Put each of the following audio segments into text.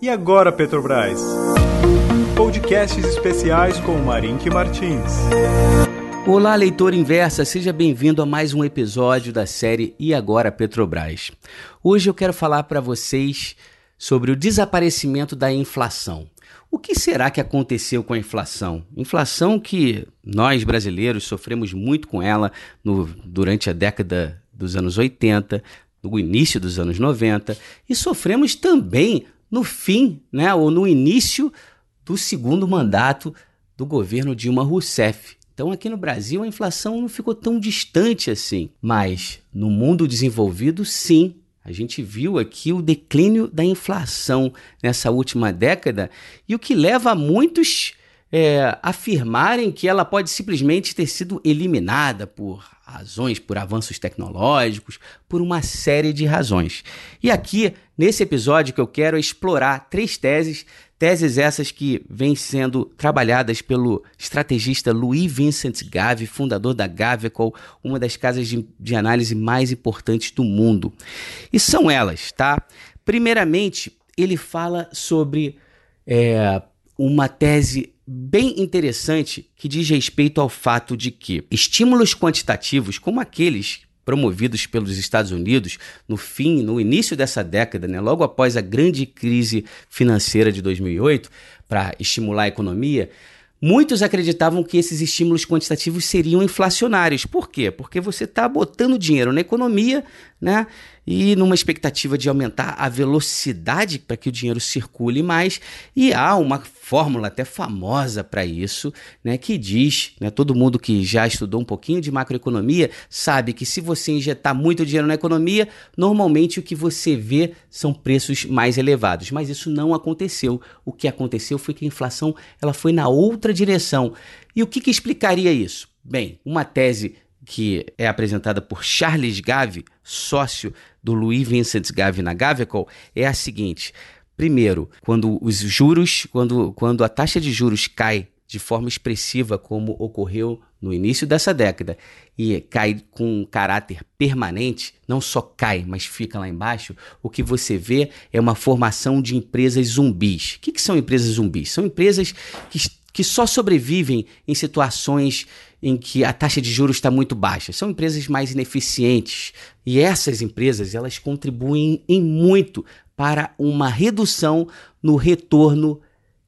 E agora, Petrobras? Podcasts especiais com Marink Martins. Olá, leitor inversa, seja bem-vindo a mais um episódio da série E Agora Petrobras. Hoje eu quero falar para vocês sobre o desaparecimento da inflação. O que será que aconteceu com a inflação? Inflação que nós brasileiros sofremos muito com ela no, durante a década dos anos 80, no início dos anos 90 e sofremos também no fim, né, ou no início do segundo mandato do governo Dilma Rousseff. Então, aqui no Brasil, a inflação não ficou tão distante assim. Mas no mundo desenvolvido, sim. A gente viu aqui o declínio da inflação nessa última década e o que leva muitos é, afirmarem que ela pode simplesmente ter sido eliminada por razões, por avanços tecnológicos, por uma série de razões. E aqui, nesse episódio que eu quero explorar três teses, teses essas que vêm sendo trabalhadas pelo estrategista Louis Vincent Gave, fundador da Gavecol, uma das casas de, de análise mais importantes do mundo. E são elas, tá? Primeiramente, ele fala sobre é, uma tese bem interessante que diz respeito ao fato de que estímulos quantitativos, como aqueles promovidos pelos Estados Unidos no fim, no início dessa década, né, logo após a grande crise financeira de 2008, para estimular a economia, Muitos acreditavam que esses estímulos quantitativos seriam inflacionários. Por quê? Porque você está botando dinheiro na economia, né? E numa expectativa de aumentar a velocidade para que o dinheiro circule mais. E há uma fórmula até famosa para isso, né? Que diz, né? Todo mundo que já estudou um pouquinho de macroeconomia sabe que se você injetar muito dinheiro na economia, normalmente o que você vê são preços mais elevados. Mas isso não aconteceu. O que aconteceu foi que a inflação ela foi na outra direção. E o que, que explicaria isso? Bem, uma tese que é apresentada por Charles Gave, sócio do Louis Vincent Gave na Gavecol, é a seguinte: primeiro, quando os juros, quando, quando a taxa de juros cai de forma expressiva, como ocorreu no início dessa década, e cai com um caráter permanente, não só cai, mas fica lá embaixo, o que você vê é uma formação de empresas zumbis. O que, que são empresas zumbis? São empresas que, que só sobrevivem em situações em que a taxa de juros está muito baixa. São empresas mais ineficientes e essas empresas elas contribuem em muito para uma redução no retorno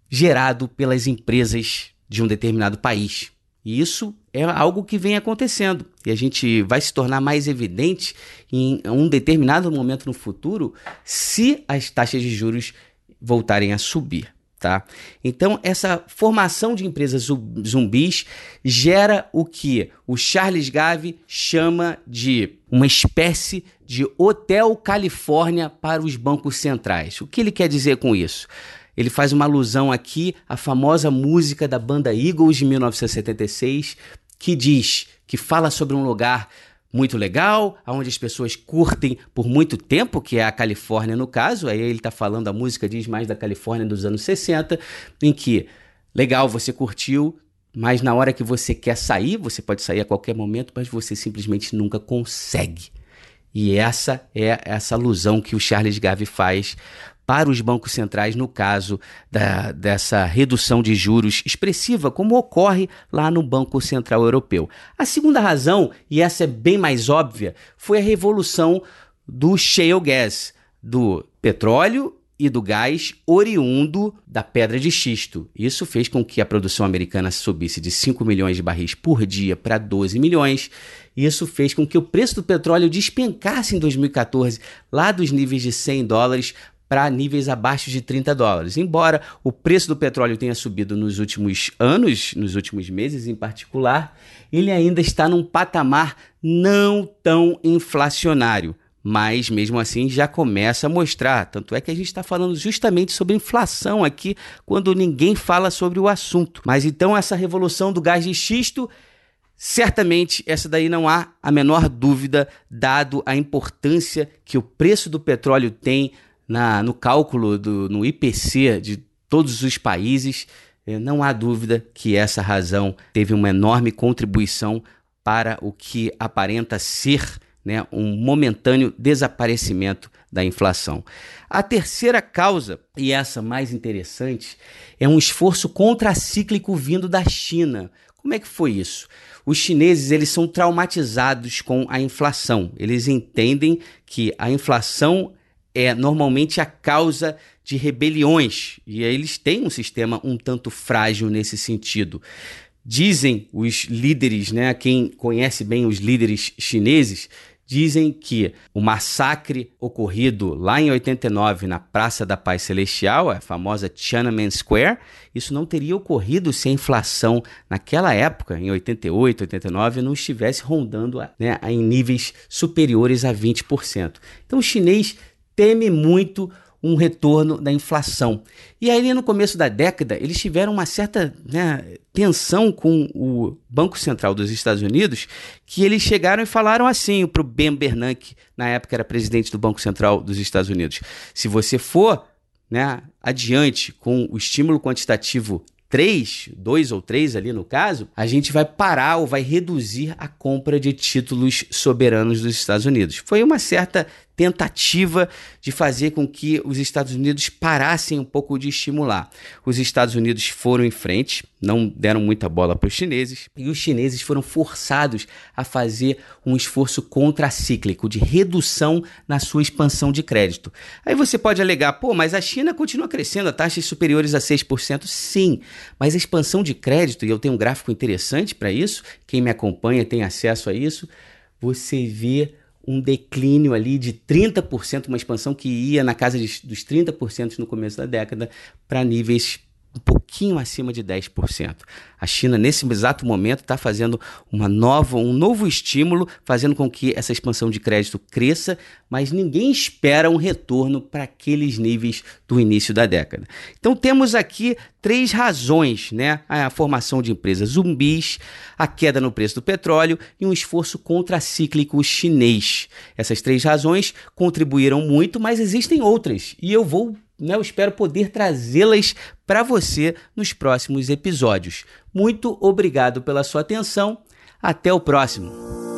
gerado pelas empresas de um determinado país. E isso é algo que vem acontecendo e a gente vai se tornar mais evidente em um determinado momento no futuro se as taxas de juros voltarem a subir. Tá? Então, essa formação de empresas zumbis gera o que o Charles Gave chama de uma espécie de Hotel Califórnia para os bancos centrais. O que ele quer dizer com isso? Ele faz uma alusão aqui à famosa música da banda Eagles de 1976, que diz, que fala sobre um lugar muito legal, onde as pessoas curtem por muito tempo, que é a Califórnia no caso. Aí ele está falando, a música diz mais da Califórnia dos anos 60, em que legal, você curtiu, mas na hora que você quer sair, você pode sair a qualquer momento, mas você simplesmente nunca consegue. E essa é essa alusão que o Charles Gave faz para os bancos centrais no caso da, dessa redução de juros expressiva, como ocorre lá no Banco Central Europeu. A segunda razão, e essa é bem mais óbvia, foi a revolução do shale gas, do petróleo e do gás oriundo da pedra de xisto. Isso fez com que a produção americana subisse de 5 milhões de barris por dia para 12 milhões. Isso fez com que o preço do petróleo despencasse em 2014, lá dos níveis de 100 dólares para níveis abaixo de 30 dólares. Embora o preço do petróleo tenha subido nos últimos anos, nos últimos meses em particular, ele ainda está num patamar não tão inflacionário. Mas mesmo assim já começa a mostrar. Tanto é que a gente está falando justamente sobre inflação aqui, quando ninguém fala sobre o assunto. Mas então essa revolução do gás de xisto Certamente, essa daí não há a menor dúvida, dado a importância que o preço do petróleo tem na, no cálculo do, no IPC de todos os países, eh, não há dúvida que essa razão teve uma enorme contribuição para o que aparenta ser né, um momentâneo desaparecimento da inflação. A terceira causa, e essa mais interessante, é um esforço contracíclico vindo da China. Como é que foi isso? Os chineses eles são traumatizados com a inflação. Eles entendem que a inflação é normalmente a causa de rebeliões e eles têm um sistema um tanto frágil nesse sentido. Dizem os líderes, né, quem conhece bem os líderes chineses, dizem que o massacre ocorrido lá em 89 na Praça da Paz Celestial, a famosa Tiananmen Square, isso não teria ocorrido se a inflação naquela época, em 88, 89, não estivesse rondando né, em níveis superiores a 20%. Então o chinês teme muito um retorno da inflação. E aí, no começo da década, eles tiveram uma certa né, tensão com o Banco Central dos Estados Unidos, que eles chegaram e falaram assim para o Ben Bernanke, na época era presidente do Banco Central dos Estados Unidos: se você for né, adiante com o estímulo quantitativo 3, 2 ou 3 ali no caso, a gente vai parar ou vai reduzir a compra de títulos soberanos dos Estados Unidos. Foi uma certa tentativa de fazer com que os Estados Unidos parassem um pouco de estimular. Os Estados Unidos foram em frente, não deram muita bola para os chineses, e os chineses foram forçados a fazer um esforço contracíclico de redução na sua expansão de crédito. Aí você pode alegar, pô, mas a China continua crescendo a taxas superiores a 6%. Sim, mas a expansão de crédito, e eu tenho um gráfico interessante para isso, quem me acompanha tem acesso a isso, você vê um declínio ali de 30%, uma expansão que ia na casa de, dos 30% no começo da década, para níveis um pouquinho acima de 10%. A China, nesse exato momento, está fazendo uma nova, um novo estímulo, fazendo com que essa expansão de crédito cresça, mas ninguém espera um retorno para aqueles níveis do início da década. Então temos aqui três razões, né? A formação de empresas zumbis, a queda no preço do petróleo e um esforço contracíclico chinês. Essas três razões contribuíram muito, mas existem outras, e eu vou né, eu espero poder trazê-las para você nos próximos episódios. Muito obrigado pela sua atenção. Até o próximo.